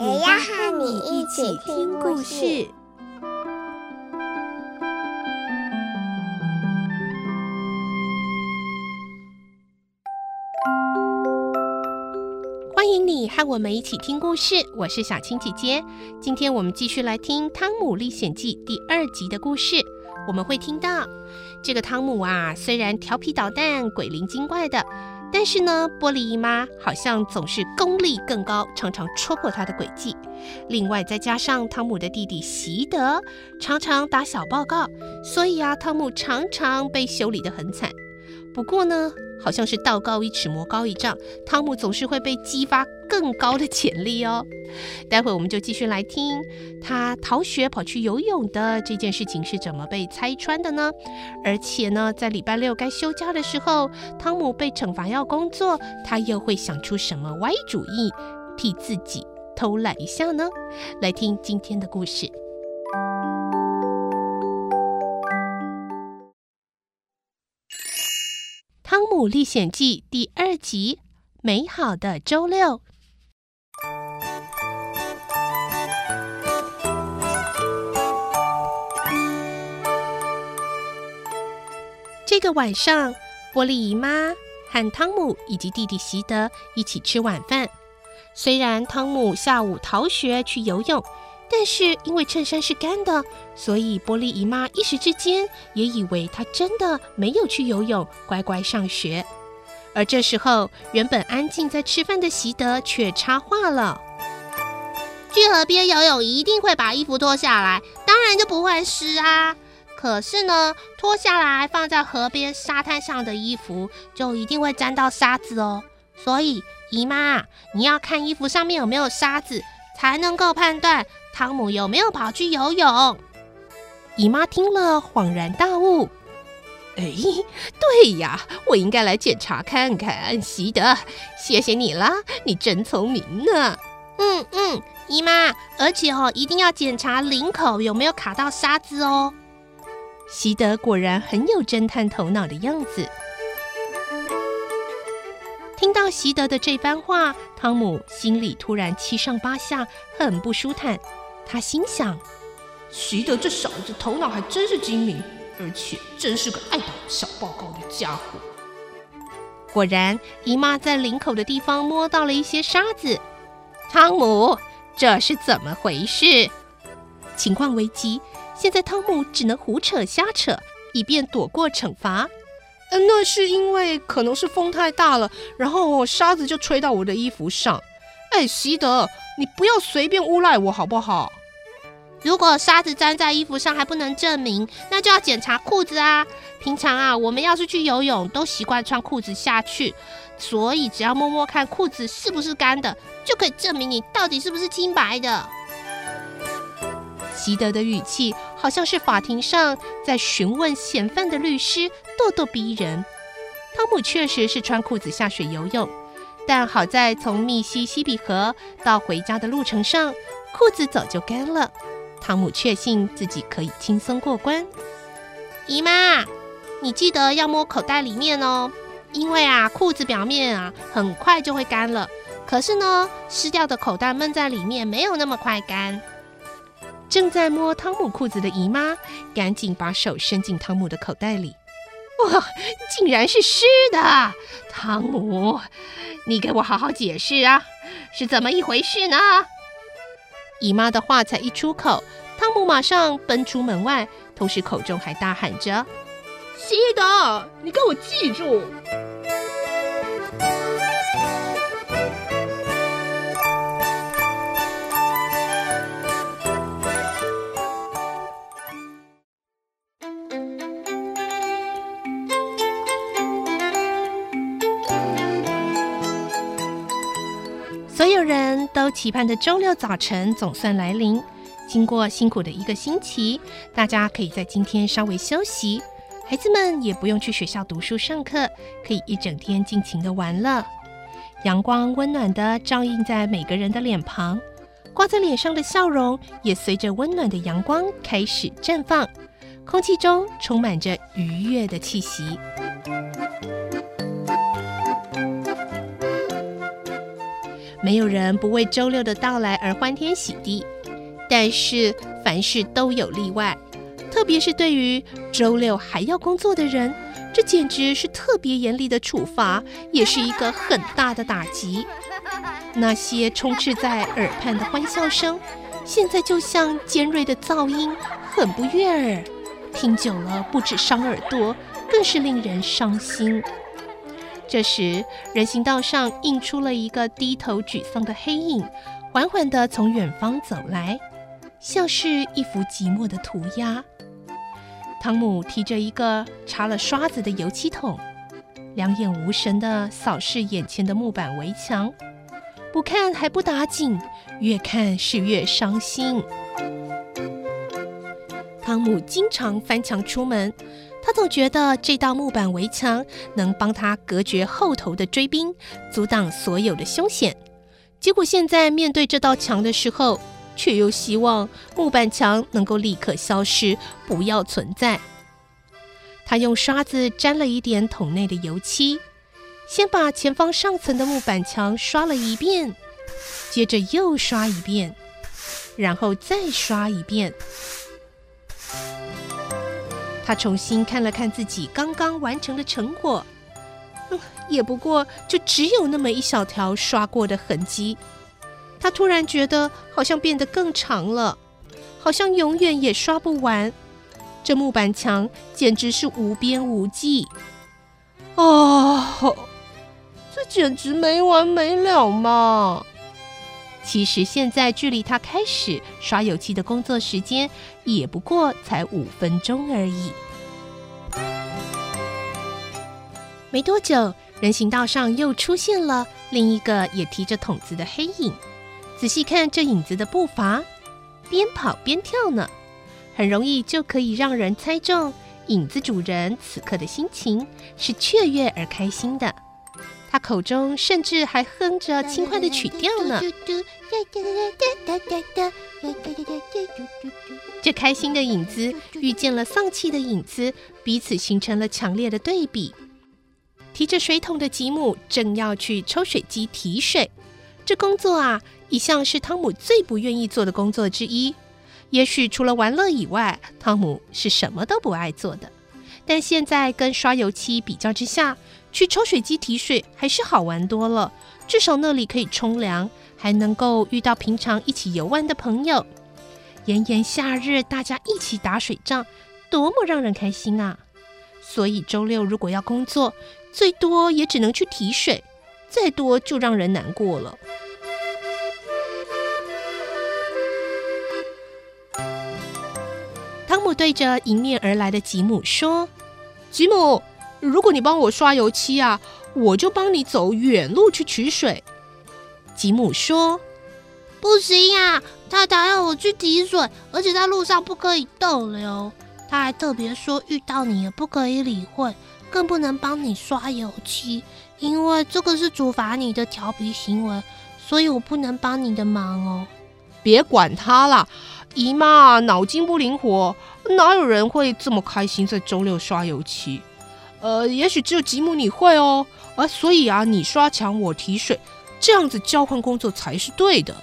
也要和你一起听故事。欢迎你和我们一起听故事，我是小青姐姐。今天我们继续来听《汤姆历险记》第二集的故事。我们会听到，这个汤姆啊，虽然调皮捣蛋、鬼灵精怪的。但是呢，玻璃姨妈好像总是功力更高，常常戳破他的诡计。另外，再加上汤姆的弟弟席德常常打小报告，所以啊，汤姆常常被修理得很惨。不过呢，好像是道高一尺，魔高一丈，汤姆总是会被激发更高的潜力哦。待会我们就继续来听他逃学跑去游泳的这件事情是怎么被拆穿的呢？而且呢，在礼拜六该休假的时候，汤姆被惩罚要工作，他又会想出什么歪主意，替自己偷懒一下呢？来听今天的故事，《历险记》第二集：美好的周六。这个晚上，波利姨妈和汤姆以及弟弟席德一起吃晚饭。虽然汤姆下午逃学去游泳，但是因为衬衫是干的，所以波莉姨妈一时之间也以为他真的没有去游泳，乖乖上学。而这时候，原本安静在吃饭的席德却插话了：“去河边游泳一定会把衣服脱下来，当然就不会湿啊。”可是呢，脱下来放在河边沙滩上的衣服就一定会沾到沙子哦。所以姨妈，你要看衣服上面有没有沙子，才能够判断汤姆有没有跑去游泳。姨妈听了恍然大悟，哎，对呀，我应该来检查看看。习德，谢谢你啦，你真聪明呢。嗯嗯，姨妈，而且哦，一定要检查领口有没有卡到沙子哦。习德果然很有侦探头脑的样子。听到习德的这番话，汤姆心里突然七上八下，很不舒坦。他心想：徐德这小子头脑还真是精明，而且真是个爱打小报告的家伙。果然，姨妈在领口的地方摸到了一些沙子。汤姆，这是怎么回事？情况危急。现在汤姆只能胡扯瞎扯，以便躲过惩罚。嗯，那是因为可能是风太大了，然后沙子就吹到我的衣服上。哎，席德，你不要随便诬赖我好不好？如果沙子粘在衣服上还不能证明，那就要检查裤子啊。平常啊，我们要是去游泳，都习惯穿裤子下去，所以只要摸摸看裤子是不是干的，就可以证明你到底是不是清白的。席德的语气好像是法庭上在询问嫌犯的律师，咄咄逼人。汤姆确实是穿裤子下水游泳，但好在从密西西比河到回家的路程上，裤子早就干了。汤姆确信自己可以轻松过关。姨妈，你记得要摸口袋里面哦，因为啊，裤子表面啊很快就会干了，可是呢，湿掉的口袋闷在里面没有那么快干。正在摸汤姆裤子的姨妈，赶紧把手伸进汤姆的口袋里。哇，竟然是湿的！汤姆，你给我好好解释啊，是怎么一回事呢？姨妈的话才一出口，汤姆马上奔出门外，同时口中还大喊着：“西德，你给我记住！”所有人都期盼的周六早晨总算来临。经过辛苦的一个星期大家可以在今天稍微休息。孩子们也不用去学校读书上课可以一整天尽情的玩乐阳光温暖的照映在每个人的脸庞。挂在脸上的笑容也随着温暖的阳光开始绽放。空气中充满着愉悦的气息。没有人不为周六的到来而欢天喜地，但是凡事都有例外，特别是对于周六还要工作的人，这简直是特别严厉的处罚，也是一个很大的打击。那些充斥在耳畔的欢笑声，现在就像尖锐的噪音，很不悦耳，听久了不止伤耳朵，更是令人伤心。这时，人行道上映出了一个低头沮丧的黑影，缓缓地从远方走来，像是一幅寂寞的涂鸦。汤姆提着一个插了刷子的油漆桶，两眼无神地扫视眼前的木板围墙，不看还不打紧，越看是越伤心。汤姆经常翻墙出门。他总觉得这道木板围墙能帮他隔绝后头的追兵，阻挡所有的凶险。结果现在面对这道墙的时候，却又希望木板墙能够立刻消失，不要存在。他用刷子沾了一点桶内的油漆，先把前方上层的木板墙刷了一遍，接着又刷一遍，然后再刷一遍。他重新看了看自己刚刚完成的成果，嗯，也不过就只有那么一小条刷过的痕迹。他突然觉得好像变得更长了，好像永远也刷不完。这木板墙简直是无边无际。哦，这简直没完没了嘛！其实现在距离他开始刷油漆的工作时间，也不过才五分钟而已。没多久，人行道上又出现了另一个也提着桶子的黑影。仔细看这影子的步伐，边跑边跳呢，很容易就可以让人猜中影子主人此刻的心情是雀跃而开心的。他口中甚至还哼着 轻快的曲调呢。这开心的影子遇见了丧气的影子，彼此形成了强烈的对比。提着水桶的吉姆正要去抽水机提水，这工作啊，一向是汤姆最不愿意做的工作之一。也许除了玩乐以外，汤姆是什么都不爱做的。但现在跟刷油漆比较之下，去抽水机提水还是好玩多了。至少那里可以冲凉，还能够遇到平常一起游玩的朋友。炎炎夏日，大家一起打水仗，多么让人开心啊！所以周六如果要工作，最多也只能去提水，再多就让人难过了。汤姆对着迎面而来的吉姆说：“吉姆，如果你帮我刷油漆啊，我就帮你走远路去取水。”吉姆说：“不行呀，太太要我去提水，而且在路上不可以逗留。他还特别说，遇到你也不可以理会。”更不能帮你刷油漆，因为这个是处罚你的调皮行为，所以我不能帮你的忙哦。别管他啦，姨妈脑筋不灵活，哪有人会这么开心在周六刷油漆？呃，也许只有吉姆你会哦。啊，所以啊，你刷墙，我提水，这样子交换工作才是对的。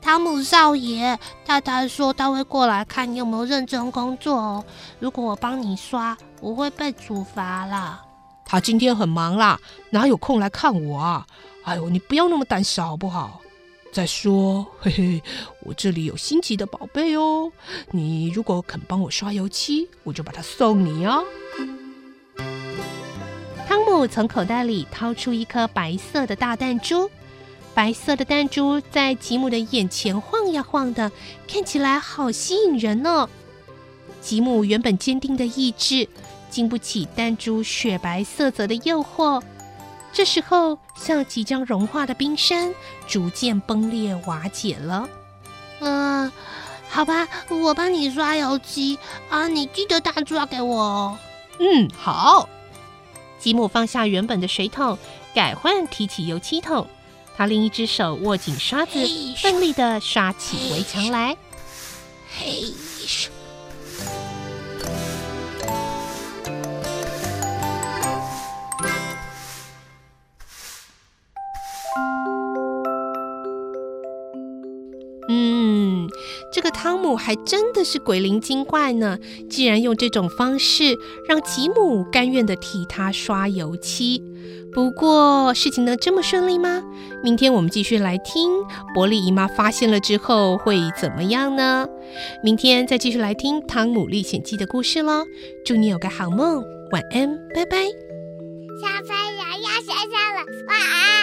汤姆少爷，太太说他会过来看你有没有认真工作哦。如果我帮你刷，我会被处罚啦。他今天很忙啦，哪有空来看我啊？哎呦，你不要那么胆小好不好？再说，嘿嘿，我这里有新奇的宝贝哦。你如果肯帮我刷油漆，我就把它送你啊。汤姆从口袋里掏出一颗白色的大弹珠。白色的弹珠在吉姆的眼前晃呀晃的，看起来好吸引人哦。吉姆原本坚定的意志经不起弹珠雪白色泽的诱惑，这时候，像即将融化的冰山，逐渐崩裂瓦解了。嗯、呃，好吧，我帮你刷油漆啊，你记得打刷给我哦。嗯，好。吉姆放下原本的水桶，改换提起油漆桶。他另一只手握紧刷子，奋力的刷起围墙来。嘿咻！汤姆还真的是鬼灵精怪呢，竟然用这种方式让吉姆甘愿的替他刷油漆。不过，事情能这么顺利吗？明天我们继续来听伯利姨妈发现了之后会怎么样呢？明天再继续来听《汤姆历险记》的故事喽！祝你有个好梦，晚安，拜拜。小朋友要睡觉了，晚安。